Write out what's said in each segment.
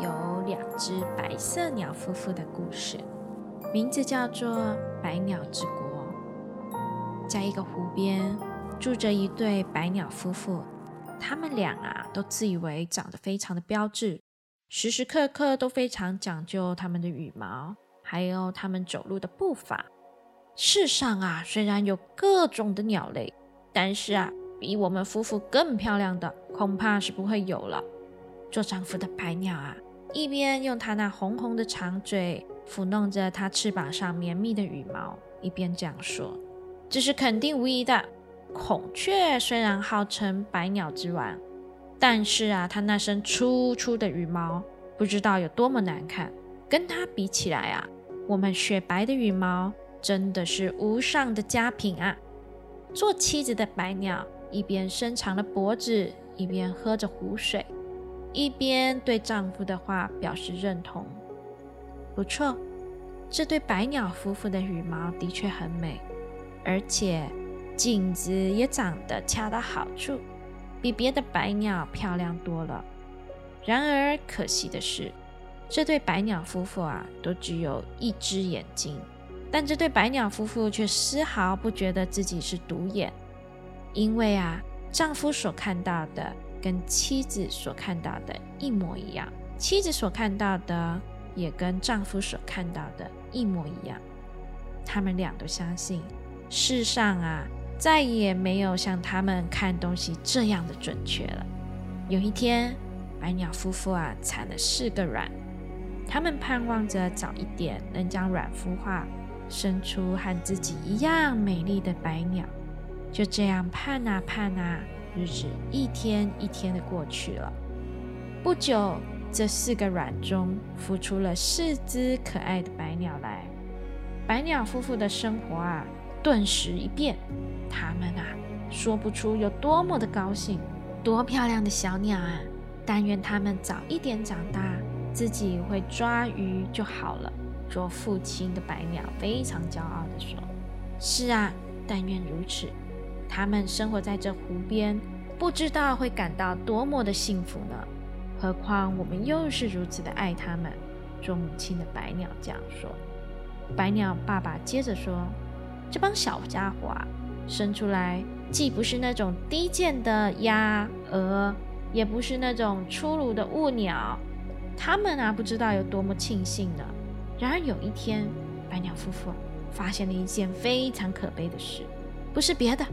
有两只白色鸟夫妇的故事，名字叫做《百鸟之国》。在一个湖边，住着一对白鸟夫妇。他们俩啊，都自以为长得非常的标致，时时刻刻都非常讲究他们的羽毛，还有他们走路的步伐。世上啊，虽然有各种的鸟类，但是啊，比我们夫妇更漂亮的，恐怕是不会有了。做丈夫的白鸟啊，一边用它那红红的长嘴抚弄着它翅膀上绵密的羽毛，一边这样说。这是肯定无疑的。孔雀虽然号称百鸟之王，但是啊，它那身粗粗的羽毛不知道有多么难看。跟它比起来啊，我们雪白的羽毛真的是无上的佳品啊！做妻子的白鸟一边伸长了脖子，一边喝着湖水，一边对丈夫的话表示认同。不错，这对百鸟夫妇的羽毛的确很美。而且颈子也长得恰到好处，比别的白鸟漂亮多了。然而可惜的是，这对白鸟夫妇啊，都只有一只眼睛。但这对白鸟夫妇却丝毫不觉得自己是独眼，因为啊，丈夫所看到的跟妻子所看到的一模一样，妻子所看到的也跟丈夫所看到的一模一样。他们俩都相信。世上啊，再也没有像他们看东西这样的准确了。有一天，白鸟夫妇啊产了四个卵，他们盼望着早一点能将卵孵化，生出和自己一样美丽的白鸟。就这样盼啊盼啊，日子一天一天的过去了。不久，这四个卵中孵出了四只可爱的白鸟来。白鸟夫妇的生活啊。顿时一变，他们啊说不出有多么的高兴，多漂亮的小鸟啊！但愿他们早一点长大，自己会抓鱼就好了。做父亲的白鸟非常骄傲地说：“是啊，但愿如此。他们生活在这湖边，不知道会感到多么的幸福呢？何况我们又是如此的爱他们。”做母亲的白鸟这样说。白鸟爸爸接着说。这帮小家伙啊，生出来既不是那种低贱的鸭鹅，也不是那种粗鲁的雾鸟，他们啊不知道有多么庆幸呢。然而有一天，白鸟夫妇发现了一件非常可悲的事，不是别的，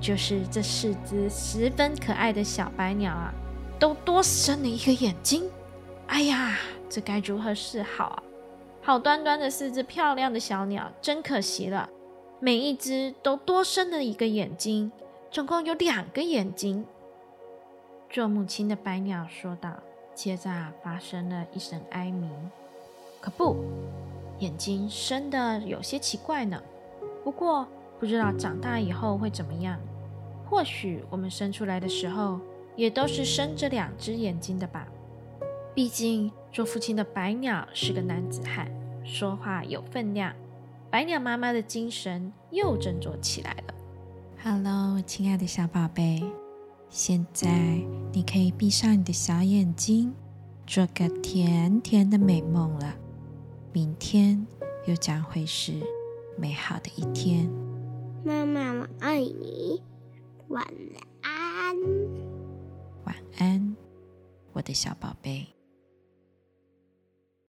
就是这四只十分可爱的小白鸟啊，都多生了一个眼睛。哎呀，这该如何是好啊？好端端的四只漂亮的小鸟，真可惜了。每一只都多生了一个眼睛，总共有两个眼睛。做母亲的白鸟说道。接着发生了一声哀鸣。可不，眼睛生的有些奇怪呢。不过不知道长大以后会怎么样。或许我们生出来的时候也都是生着两只眼睛的吧。毕竟做父亲的白鸟是个男子汉，说话有分量。白鸟妈妈的精神又振作起来了。Hello，亲爱的小宝贝，现在你可以闭上你的小眼睛，做个甜甜的美梦了。明天又将会是美好的一天。妈妈，我爱你。晚安。晚安，我的小宝贝。